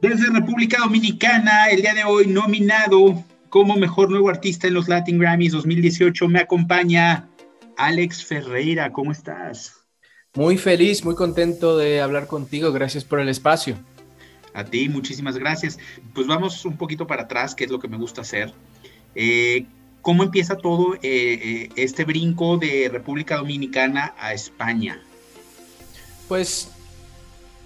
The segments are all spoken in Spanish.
Desde República Dominicana, el día de hoy nominado como mejor nuevo artista en los Latin Grammys 2018, me acompaña Alex Ferreira. ¿Cómo estás? Muy feliz, muy contento de hablar contigo. Gracias por el espacio. A ti, muchísimas gracias. Pues vamos un poquito para atrás, que es lo que me gusta hacer. Eh, ¿Cómo empieza todo eh, eh, este brinco de República Dominicana a España? Pues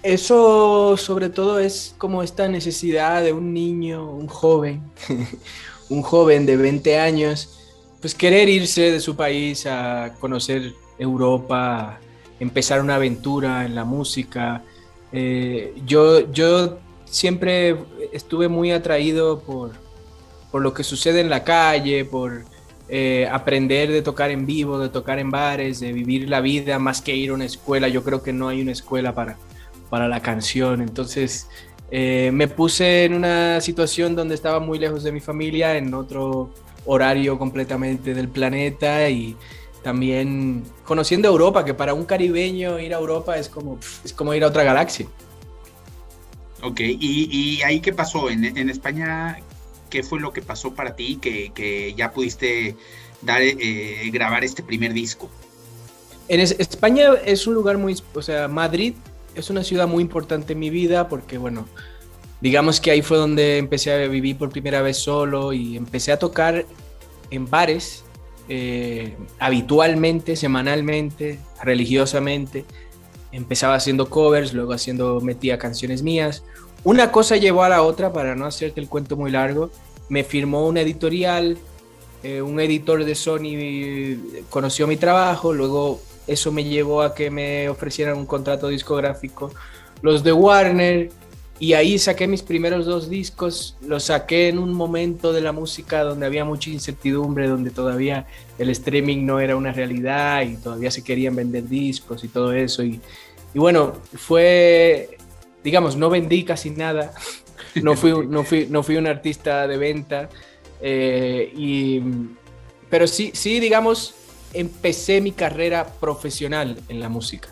eso sobre todo es como esta necesidad de un niño, un joven, un joven de 20 años, pues querer irse de su país a conocer Europa, empezar una aventura en la música. Eh, yo, yo siempre estuve muy atraído por, por lo que sucede en la calle, por eh, aprender de tocar en vivo, de tocar en bares, de vivir la vida más que ir a una escuela. Yo creo que no hay una escuela para, para la canción. Entonces eh, me puse en una situación donde estaba muy lejos de mi familia, en otro horario completamente del planeta y también conociendo Europa, que para un caribeño ir a Europa es como, es como ir a otra galaxia. Ok, ¿y, ahí qué pasó? ¿En, España qué fue lo que pasó para ti que, ya pudiste dar, eh, grabar este primer disco? En España es un lugar muy, o sea, Madrid es una ciudad muy importante en mi vida porque, bueno, digamos que ahí fue donde empecé a vivir por primera vez solo y empecé a tocar en bares eh, habitualmente, semanalmente, religiosamente. Empezaba haciendo covers, luego haciendo, metía canciones mías. Una cosa llevó a la otra, para no hacerte el cuento muy largo. Me firmó una editorial, eh, un editor de Sony conoció mi trabajo, luego eso me llevó a que me ofrecieran un contrato discográfico los de Warner y ahí saqué mis primeros dos discos, los saqué en un momento de la música donde había mucha incertidumbre, donde todavía el streaming no era una realidad y todavía se querían vender discos y todo eso. Y, bueno, fue, digamos, no vendí casi nada, no fui, no fui, no fui un artista de venta, eh, y, pero sí, sí, digamos, empecé mi carrera profesional en la música.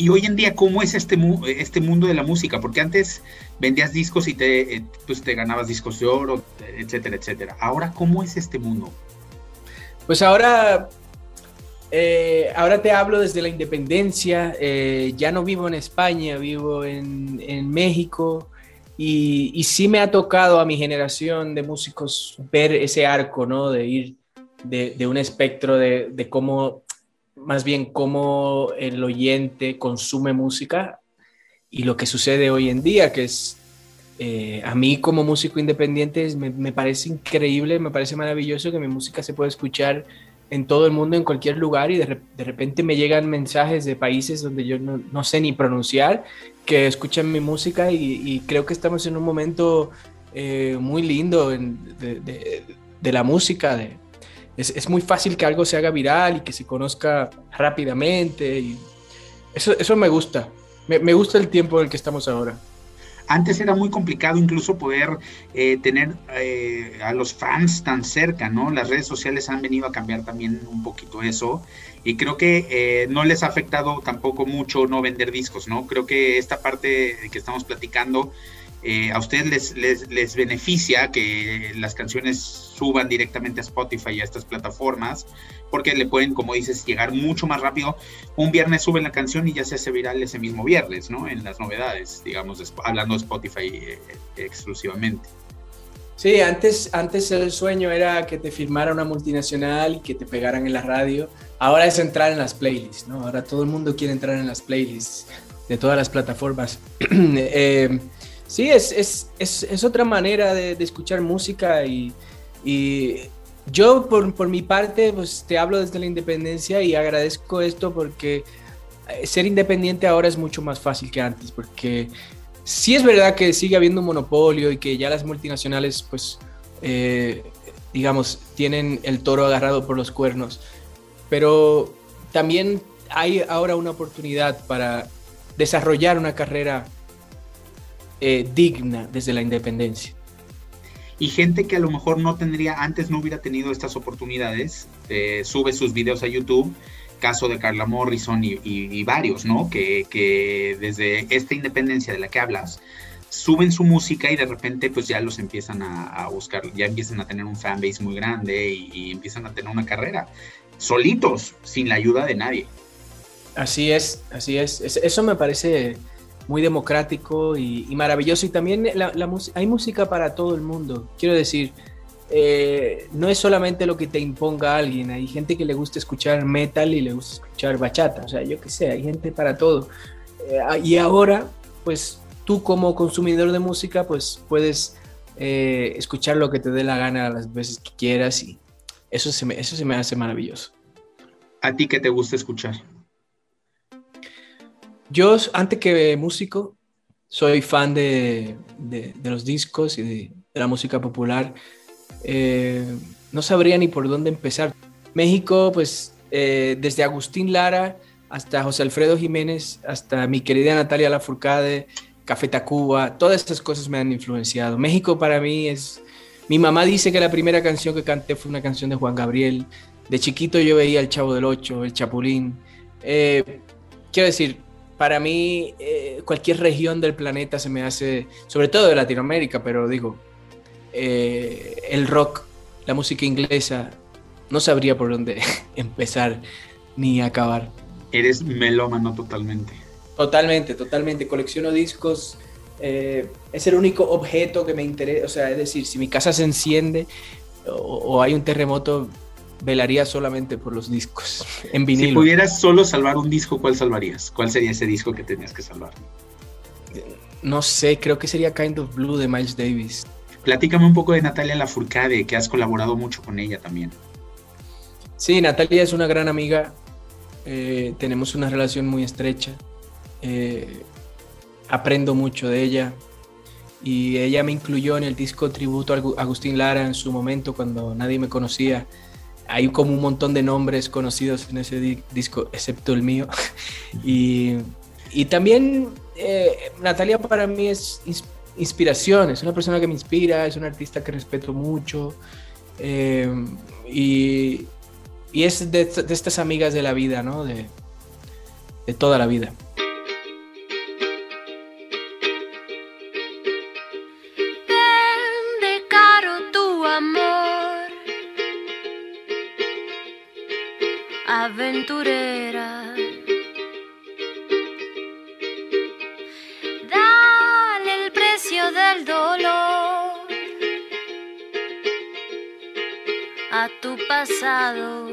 Y hoy en día, ¿cómo es este, este mundo de la música? Porque antes vendías discos y te, eh, pues te ganabas discos de oro, etcétera, etcétera. Ahora, ¿cómo es este mundo? Pues ahora, eh, ahora te hablo desde la independencia. Eh, ya no vivo en España, vivo en, en México. Y, y, sí me ha tocado a mi generación de músicos ver ese arco, ¿no? De ir de, un espectro de, cómo, más bien cómo el oyente consume música y lo que sucede hoy en día, que es, eh, a mí como músico independiente me, parece increíble, me parece maravilloso que mi música se pueda escuchar en todo el mundo, en cualquier lugar, y de, repente me llegan mensajes de países donde yo no, sé ni pronunciar, que escuchan mi música y, creo que estamos en un momento eh, muy lindo de, de, la música, de, es, muy fácil que algo se haga viral y que se conozca rápidamente. Y eso, eso me gusta. Me, gusta el tiempo en el que estamos ahora. Antes era muy complicado incluso poder eh, tener eh, a los fans tan cerca, ¿no? Las redes sociales han venido a cambiar también un poquito eso y creo que eh, no les ha afectado tampoco mucho no vender discos, ¿no? Creo que esta parte que estamos platicando eh, a ustedes les, les, beneficia que las canciones suban directamente a Spotify y a estas plataformas, porque le pueden, como dices, llegar mucho más rápido. Un viernes suben la canción y ya se hace viral ese mismo viernes, ¿no? En las novedades, digamos, hablando de Spotify eh, exclusivamente. Sí, antes, antes el sueño era que te firmara una multinacional y que te pegaran en la radio. Ahora es entrar en las playlists, ¿no? Ahora todo el mundo quiere entrar en las playlists de todas las plataformas. eh, Sí, es, es, es, es otra manera de, escuchar música y, y yo por, por, mi parte pues te hablo desde la independencia y agradezco esto porque eh, ser independiente ahora es mucho más fácil que antes porque sí es verdad que sigue habiendo un monopolio y que ya las multinacionales pues eh, digamos tienen el toro agarrado por los cuernos pero también hay ahora una oportunidad para desarrollar una carrera eh, digna desde la independencia. Y gente que a lo mejor no tendría, antes no hubiera tenido estas oportunidades, eh, sube sus videos a YouTube, caso de Carla Morrison y, varios, ¿no? Que, que, desde esta independencia de la que hablas, suben su música y de repente pues ya los empiezan a, buscar, ya empiezan a tener un fanbase muy grande y, empiezan a tener una carrera solitos, sin la ayuda de nadie. Así es, así es. Eso me parece muy democrático y, maravilloso. Y también la, hay música para todo el mundo. Quiero decir, eh, no es solamente lo que te imponga alguien. Hay gente que le gusta escuchar metal y le gusta escuchar bachata. O sea, yo qué sé, hay gente para todo. Eh, y ahora, pues tú como consumidor de música, pues puedes eh, escuchar lo que te dé la gana las veces que quieras y eso se me, eso se me hace maravilloso. ¿A ti qué te gusta escuchar? Yo, antes que músico, soy fan de, los discos y de, la música popular. Eh, no sabría ni por dónde empezar. México, pues eh, desde Agustín Lara hasta José Alfredo Jiménez, hasta mi querida Natalia Lafourcade, Café Tacuba, todas estas cosas me han influenciado. México para mí es... Mi mamá dice que la primera canción que canté fue una canción de Juan Gabriel. De chiquito yo veía El Chavo del Ocho, El Chapulín. Eh, quiero decir, para mí eh, cualquier región del planeta se me hace, sobre todo de Latinoamérica, pero digo, eh, el rock, la música inglesa, no sabría por dónde empezar ni acabar. Eres melómano totalmente. Totalmente, totalmente. Colecciono discos. Eh, es el único objeto que me interesa. O sea, es decir, si mi casa se enciende o, hay un terremoto, velaría solamente por los discos en vinilo. Si pudieras solo salvar un disco, ¿cuál salvarías? ¿Cuál sería ese disco que tenías que salvar? No sé, creo que sería Kind of Blue de Miles Davis. Platícame un poco de Natalia Lafourcade, que has colaborado mucho con ella también. Sí, Natalia es una gran amiga. Eh, tenemos una relación muy estrecha. Eh, aprendo mucho de ella y ella me incluyó en el disco tributo a Agustín Lara en su momento cuando nadie me conocía. Hay como un montón de nombres conocidos en ese disco, excepto el mío. y, y, también eh, Natalia para mí es inspiración, es una persona que me inspira, es una artista que respeto mucho. Eh, y, y, es de, de, estas amigas de la vida, ¿no? De, de toda la vida. Pasado.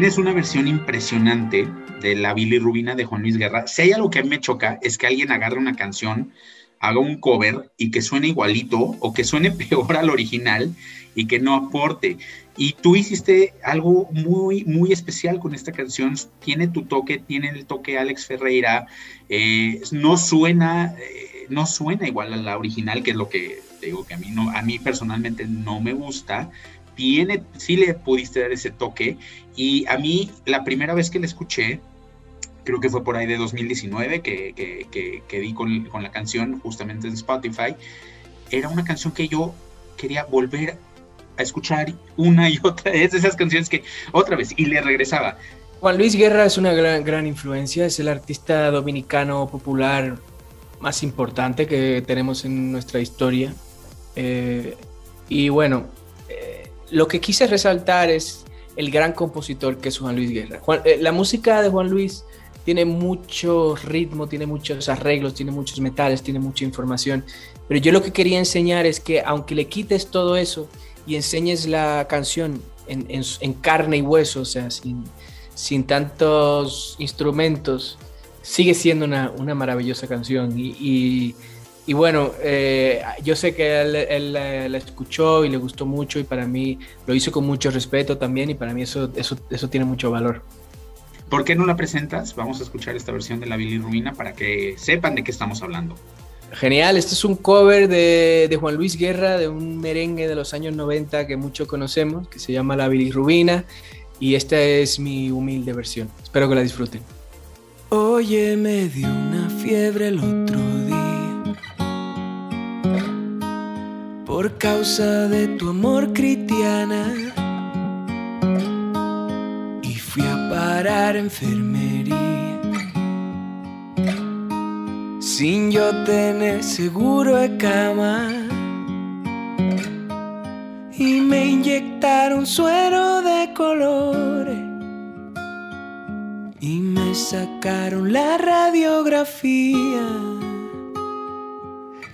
Tienes una versión impresionante de la bilirrubina de Juan Luis Guerra. Si hay algo que a mí me choca es que alguien agarre una canción, haga un cover y que suene igualito o que suene peor al original y que no aporte. Y tú hiciste algo muy, muy especial con esta canción. Tiene tu toque, tiene el toque Alex Ferreira. eh, no suena, eh, no suena igual a la original, que es lo que digo que a mí no, a mí personalmente no me gusta. Tiene, sí le pudiste dar ese toque. Y a mí, la primera vez que la escuché, creo que fue por ahí de 2019 que, que, que, que di con, con la canción justamente en Spotify. Era una canción que yo quería volver a escuchar una y otra vez, esas canciones que otra vez, y le regresaba. Juan Luis Guerra es una gran, gran influencia, es el artista dominicano popular más importante que tenemos en nuestra historia. Eh, y bueno, lo que quise resaltar es el gran compositor que es Juan Luis Guerra. Eh, la música de Juan Luis tiene mucho ritmo, tiene muchos arreglos, tiene muchos metales, tiene mucha información. Pero yo lo que quería enseñar es que aunque le quites todo eso y enseñes la canción en, carne y hueso, o sea, sin, tantos instrumentos, sigue siendo una, maravillosa canción. Y- y bueno, eh, yo sé que él, él la, la escuchó y le gustó mucho y para mí lo hizo con mucho respeto también y para mí eso, eso, eso tiene mucho valor. ¿Por qué no la presentas? Vamos a escuchar esta versión de la bilirrubina para que sepan de qué estamos hablando. Genial, este es un cover de, de Juan Luis Guerra, de un merengue de los años 90 que muchos conocemos, que se llama La Bilirrubina, y esta es mi humilde versión. Espero que la disfruten. Oye, me dio una fiebre el otro por causa de tu amor, Cristiana. Y fui a parar enfermería sin yo tener seguro de cama. Y me inyectaron suero de colores y me sacaron la radiografía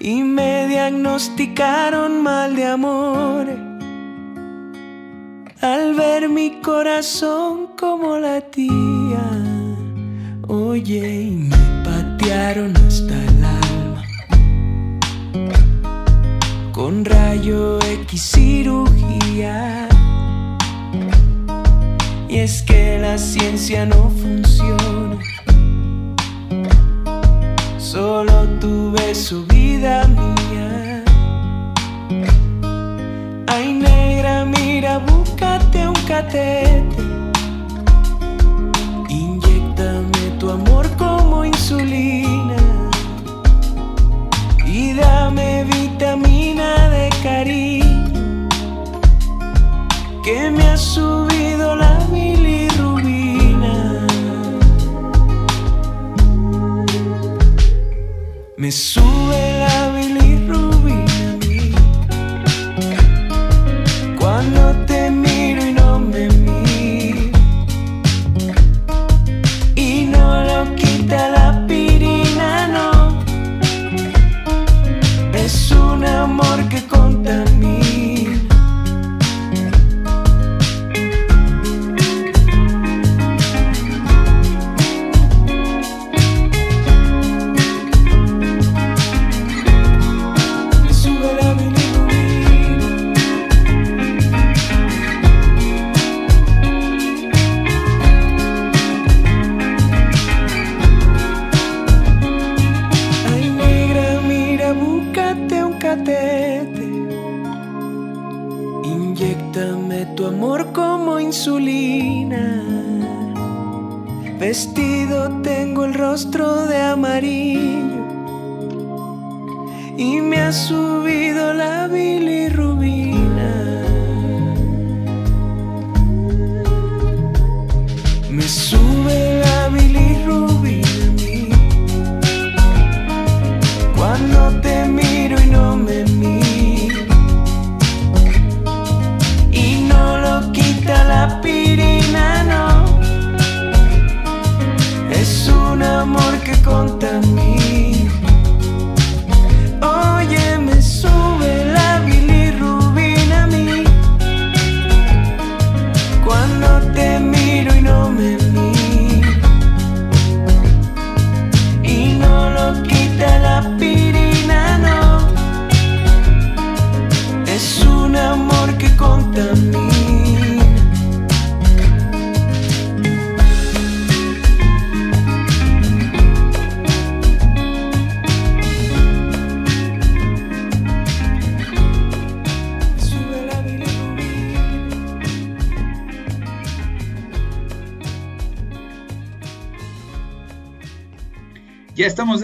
y me diagnosticaron mal de amor al ver mi corazón como latía. Oye, y me patearon hasta el alma con rayo X cirugía. Y es que la ciencia no funciona. Solo tu beso, vida mía. Ay, negra, mira, búscate un catete. Inyectame tu amor como insulina. Y dame vitamina de cariño que me ha subido Me sube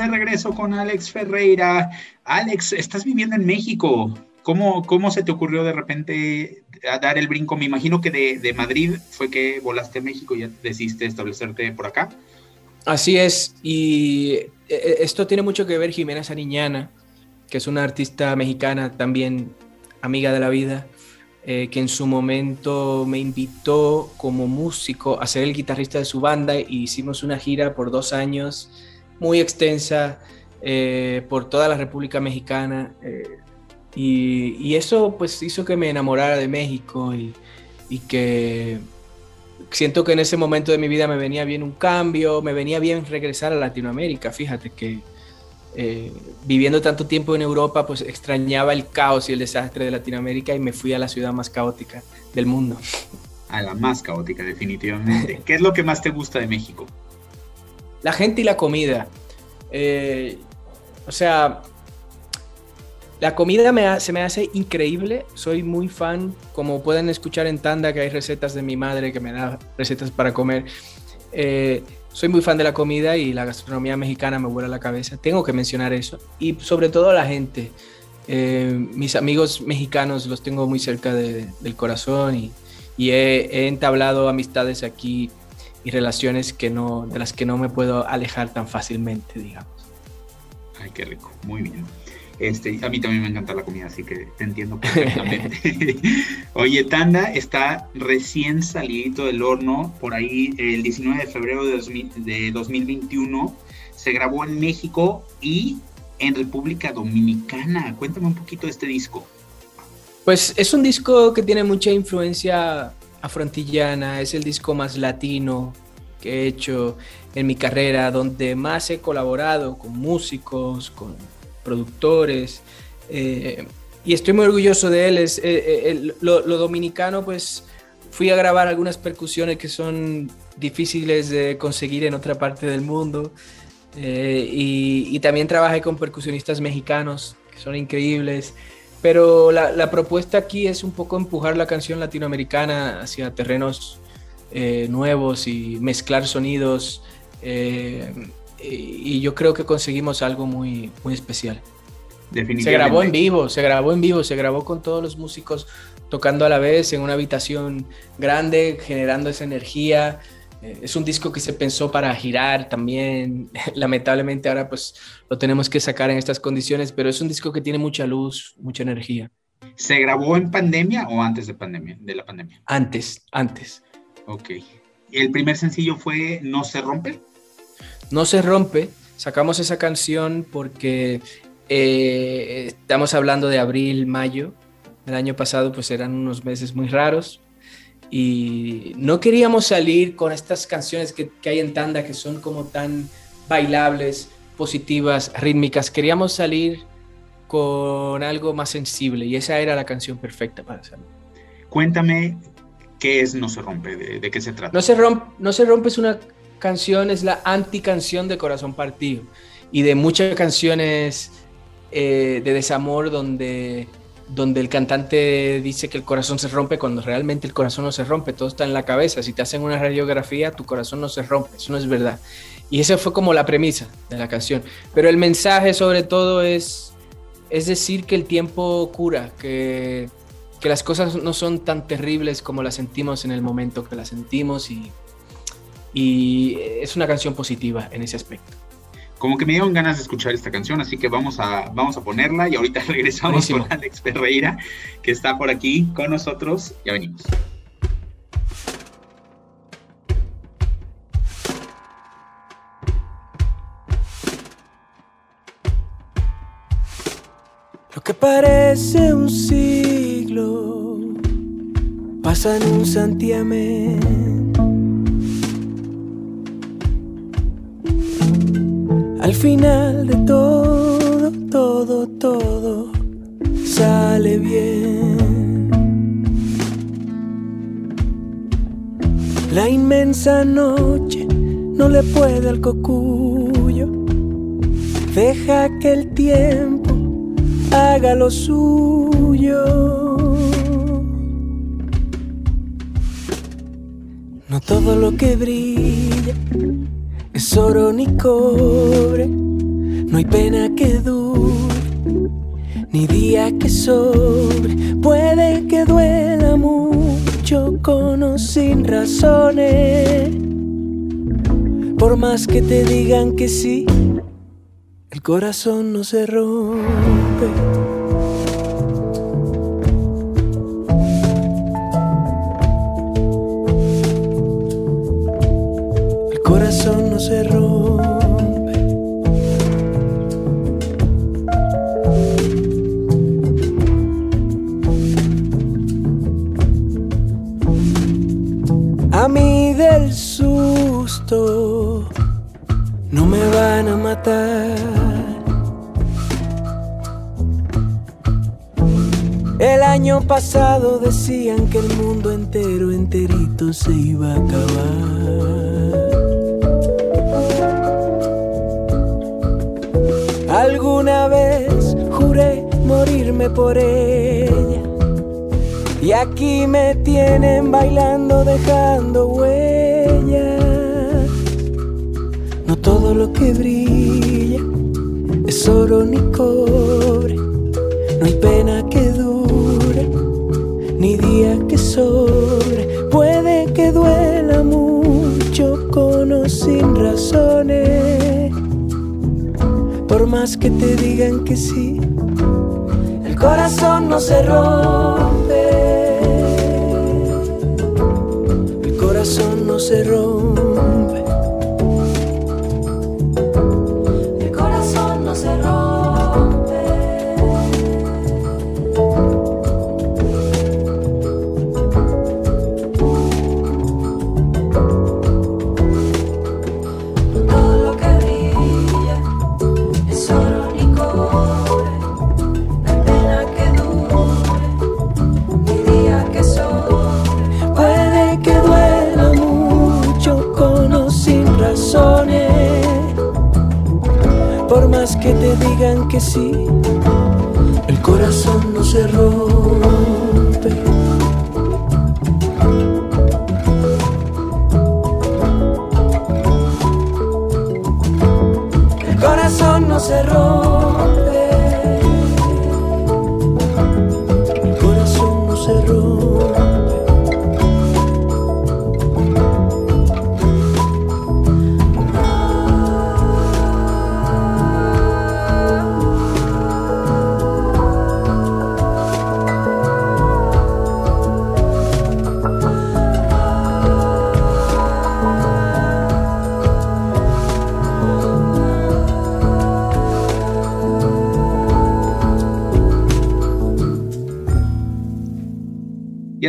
de regreso con Alex Ferreira. Alex, estás viviendo en México. ¿Cómo, cómo se te ocurrió de repente dar el brinco? Me imagino que de, de Madrid fue que volaste a México y ya decidiste establecerte por acá. Así es, y eh, esto tiene mucho que ver Jimena Sariñana, que es una artista mexicana también amiga de la vida, eh, que en su momento me invitó como músico a ser el guitarrista de su banda y hicimos una gira por dos años muy extensa eh, por toda la República Mexicana eh, y, eso pues hizo que me enamorara de México y, y que siento que en ese momento de mi vida me venía bien un cambio, me venía bien regresar a Latinoamérica. Fíjate que eh, viviendo tanto tiempo en Europa, pues extrañaba el caos y el desastre de Latinoamérica y me fui a la ciudad más caótica del mundo. A la más caótica, definitivamente. ¿Qué es lo que más te gusta de México? La gente y la comida. Eh, o sea, la comida me ha- se me hace increíble. Soy muy fan. Como pueden escuchar en Tanda, que hay recetas de mi madre que me da recetas para comer. Eh, soy muy fan de la comida y la gastronomía mexicana me vuela la cabeza. Tengo que mencionar eso. Y sobre todo la gente. Eh, mis amigos mexicanos los tengo muy cerca de- del corazón y, y he, he entablado amistades aquí y relaciones que no, de las que no me puedo alejar tan fácilmente, digamos. Ay, qué rico, muy bien. Este, a mí también me encanta la comida, así que te entiendo perfectamente. Oye, Tanda está recién salidito del horno, por ahí el 19 de febrero de, 2000 de 2021. Se grabó en México y en República Dominicana. Cuéntame un poquito de este disco. Pues es un disco que tiene mucha influencia afrontillana, es el disco más latino que he hecho en mi carrera, donde más he colaborado con músicos, con productores, eh, y estoy muy orgulloso de él. Es, eh, eh, lo, dominicano, pues fui a grabar algunas percusiones que son difíciles de conseguir en otra parte del mundo, y, y también trabajé con percusionistas mexicanos que son increíbles. Pero la, la propuesta aquí es un poco empujar la canción latinoamericana hacia terrenos eh, nuevos y mezclar sonidos. eh, y, y yo creo que conseguimos algo muy, muy especial. Se Definitivamente. grabó en vivo, se grabó en vivo, se grabó con todos los músicos tocando a la vez en una habitación grande, generando esa energía. Eh, Es un disco que se pensó para girar también. Lamentablemente ahora pues lo tenemos que sacar en estas condiciones, pero es un disco que tiene mucha luz, mucha energía. ¿Se grabó en pandemia o antes de pandemia, de la pandemia? Antes, antes. Ok. El primer sencillo fue No se rompe. No se rompe, sacamos esa canción porque eh, estamos hablando de abril, mayo. El año pasado pues eran unos meses muy raros y no queríamos salir con estas canciones que, que hay en tanda que son como tan bailables, positivas, rítmicas. Queríamos salir con algo más sensible y esa era la canción perfecta para hacerlo. Cuéntame qué es No se rompe, de, de qué se trata. No se, rompe, no se rompe es una canción, es la anticanción de Corazón Partido y de muchas canciones eh, de desamor donde donde el cantante dice que el corazón se rompe cuando realmente el corazón no se rompe, todo está en la cabeza. Si te hacen una radiografía, tu corazón no se rompe, eso no es verdad. Y esa fue como la premisa de la canción. Pero el mensaje sobre todo es, es decir que el tiempo cura, que, que las cosas no son tan terribles como las sentimos en el momento que las sentimos y, y es una canción positiva en ese aspecto como que me dieron ganas de escuchar esta canción, así que vamos a, vamos a ponerla y ahorita regresamos con Alex Ferreira, que está por aquí con nosotros. Ya venimos. Lo que parece un siglo pasa en un santiamén Al final de todo, todo, todo sale bien. La inmensa noche no le puede al cocuyo. Deja que el tiempo haga lo suyo. No todo lo que brilla es oro ni cobre, no hay pena que dure, ni día que sobre, puede que duela mucho con o sin razones, por más que te digan que sí, el corazón no se rompe. Se rompe. A mí del susto no me van a matar. El año pasado decían que el mundo entero, enterito se iba a acabar. Alguna vez juré morirme por ella. Y aquí me tienen bailando, dejando huellas. No todo lo que brilla es oro ni cobre. No hay pena que dure, ni día que sobre. Puede que duela mucho con o sin razones por más que te digan que sí, el corazón no se rompe. El corazón no se rompe.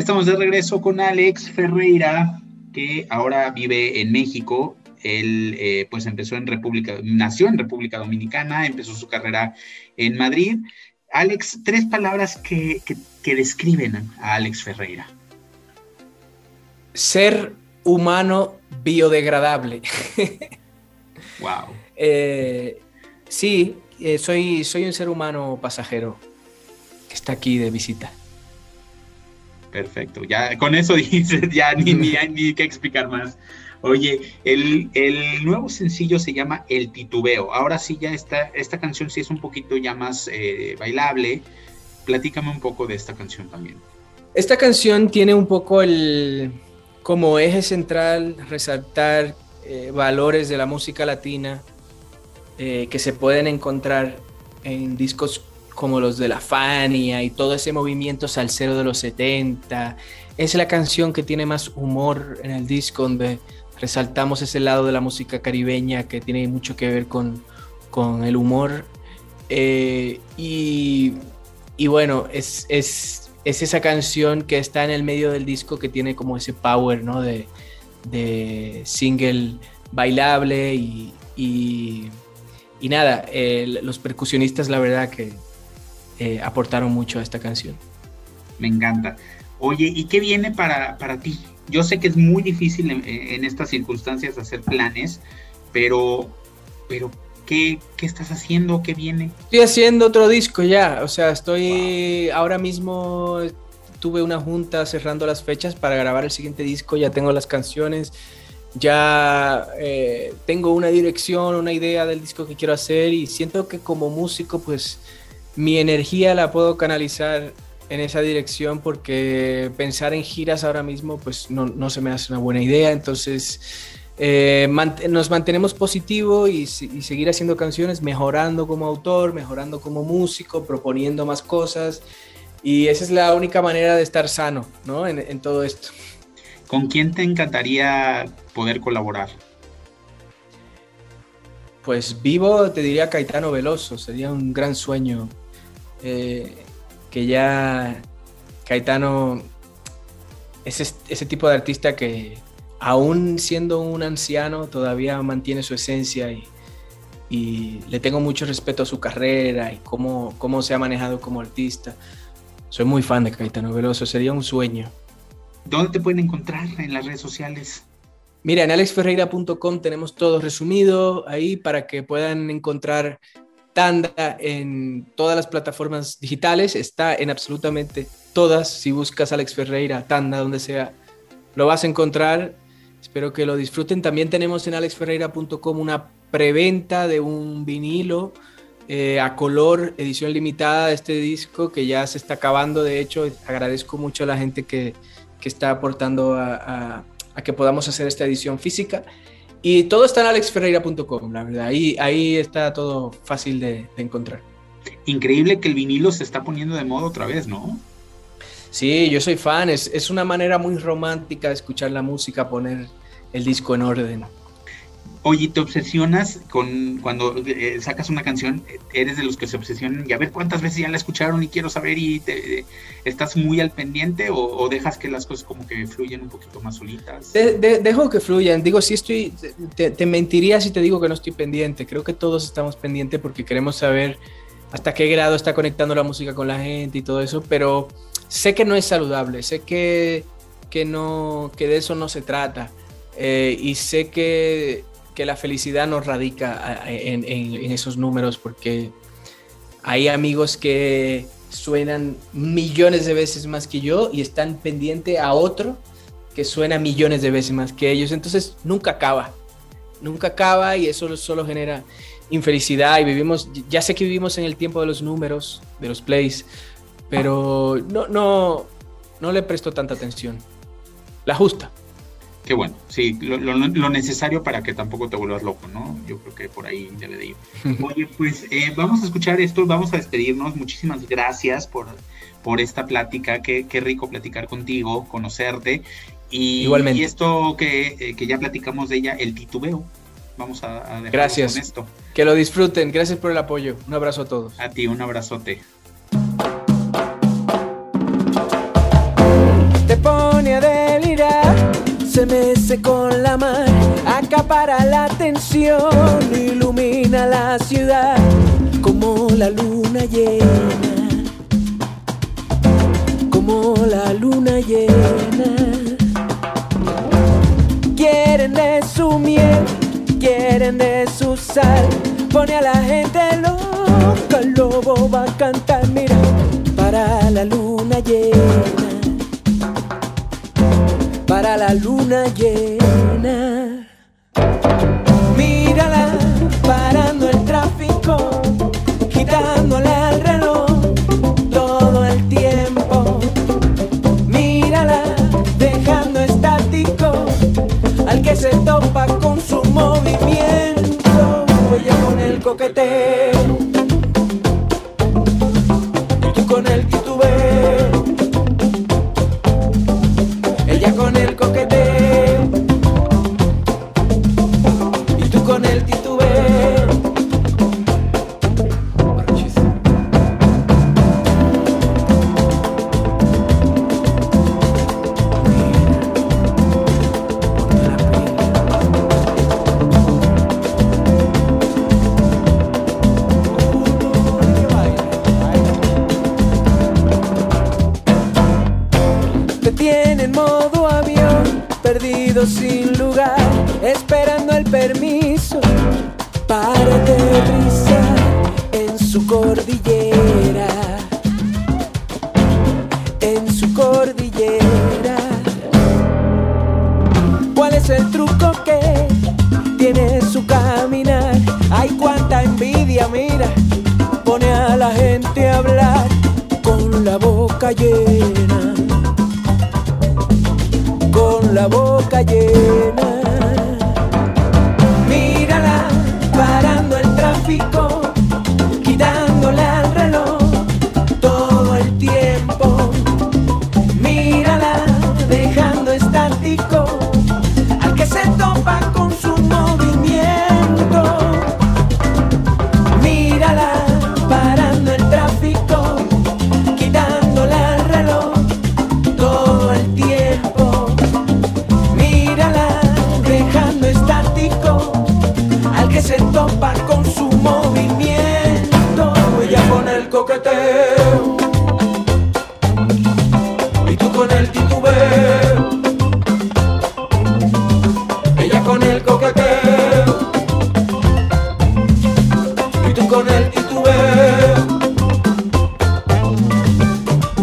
Estamos de regreso con Alex Ferreira, que ahora vive en México. Él eh, pues empezó en República, nació en República Dominicana, empezó su carrera en Madrid. Alex, tres palabras que, describen a Alex Ferreira. Ser humano biodegradable. wow. Eh, sí, eh, soy, soy un ser humano pasajero que está aquí de visita. Perfecto, ya con eso dices, ya ni, ni hay ni que explicar más. Oye, el, el, nuevo sencillo se llama El Titubeo. Ahora sí, ya está, esta canción sí es un poquito ya más eh, bailable. Platícame un poco de esta canción también. Esta canción tiene un poco el como eje central resaltar eh, valores de la música latina eh, que se pueden encontrar en discos como los de la Fania y todo ese movimiento salsero de los 70. Es la canción que tiene más humor en el disco, donde resaltamos ese lado de la música caribeña que tiene mucho que ver con, con el humor. Eh, y, y, bueno, es, es, es, esa canción que está en el medio del disco que tiene como ese power ¿no? de, de single bailable y, y, y nada, eh, los percusionistas la verdad que eh, aportaron mucho a esta canción. Me encanta. Oye, ¿y qué viene para, para ti? Yo sé que es muy difícil en, estas circunstancias hacer planes, pero, pero ¿qué, ¿qué, estás haciendo? ¿Qué viene? Estoy haciendo otro disco ya, o sea, estoy ahora mismo, tuve una junta cerrando las fechas para grabar el siguiente disco, ya tengo las canciones, ya eh, tengo una dirección, una idea del disco que quiero hacer y siento que como músico pues mi energía la puedo canalizar en esa dirección porque pensar en giras ahora mismo pues no, no se me hace una buena idea. Entonces eh, nos mantenemos positivo y, y, seguir haciendo canciones, mejorando como autor, mejorando como músico, proponiendo más cosas. Y esa es la única manera de estar sano ¿no? en, en todo esto. ¿Con quién te encantaría poder colaborar? Pues vivo, te diría Caetano Veloso, sería un gran sueño eh, que ya Caetano es ese tipo de artista que aún siendo un anciano todavía mantiene su esencia y, y le tengo mucho respeto a su carrera y cómo, cómo se ha manejado como artista. Soy muy fan de Caetano Veloso, sería un sueño. ¿Dónde te pueden encontrar en las redes sociales? Mira, en alexferreira.com tenemos todo resumido ahí para que puedan encontrar Tanda en todas las plataformas digitales, está en absolutamente todas. Si buscas Alex Ferreira, Tanda, donde sea, lo vas a encontrar. Espero que lo disfruten. También tenemos en alexferreira.com una preventa de un vinilo eh, a color, edición limitada de este disco que ya se está acabando. De hecho, agradezco mucho a la gente que, que está aportando a, que podamos hacer esta edición física. Y todo está en alexferreira.com, la verdad. Ahí, ahí está todo fácil de, de, encontrar. Increíble que el vinilo se está poniendo de moda otra vez, ¿no? Sí, yo soy fan. Es, es una manera muy romántica de escuchar la música, poner el disco en orden. Oye, ¿te obsesionas con cuando eh, sacas una canción? ¿Eres de los que se obsesionan y a ver cuántas veces ya la escucharon y quiero saber y estás muy al pendiente o, dejas que las cosas como que fluyan un poquito más solitas? De, de, dejo que fluyan. Digo, si estoy, te, te, mentiría si te digo que no estoy pendiente. Creo que todos estamos pendientes porque queremos saber hasta qué grado está conectando la música con la gente y todo eso, pero sé que no es saludable, sé que, que, no, que de eso no se trata. Eh, y sé que que la felicidad no radica en, esos números porque hay amigos que suenan millones de veces más que yo y están pendiente a otro que suena millones de veces más que ellos. Entonces nunca acaba, nunca acaba y eso solo genera infelicidad y vivimos, ya sé que vivimos en el tiempo de los números, de los plays, pero no, no, no le presto tanta atención. La justa. Qué bueno, sí, lo, lo, lo, necesario para que tampoco te vuelvas loco, ¿no? Yo creo que por ahí debe de ir. Oye, pues eh, vamos a escuchar esto, vamos a despedirnos. Muchísimas gracias por, por esta plática, qué, qué rico platicar contigo, conocerte. Y, Igualmente. y esto que, eh, que, ya platicamos de ella, el titubeo. Vamos a, a gracias. con esto. Que lo disfruten, gracias por el apoyo. Un abrazo a todos. A ti, un abrazote. Te pone a se mece con la mar, acapara la atención, ilumina la ciudad como la luna llena, como la luna llena. Quieren de su miel, quieren de su sal, pone a la gente loca, el lobo va a cantar, mira para la luna llena, la luna llena. Mírala parando el tráfico, quitándole al reloj todo el tiempo. Mírala dejando estático al que se topa con su movimiento. Ella con el coqueteo con la boca llena. Mírala parando el tráfico,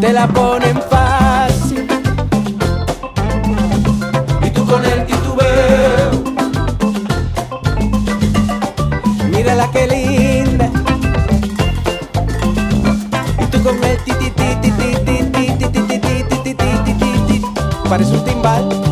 Te la ponen fácil y tú con el titubeo. Mírala que linda. Y tú con el ti ti ti ti ti ti ti ti ti ti ti ti ti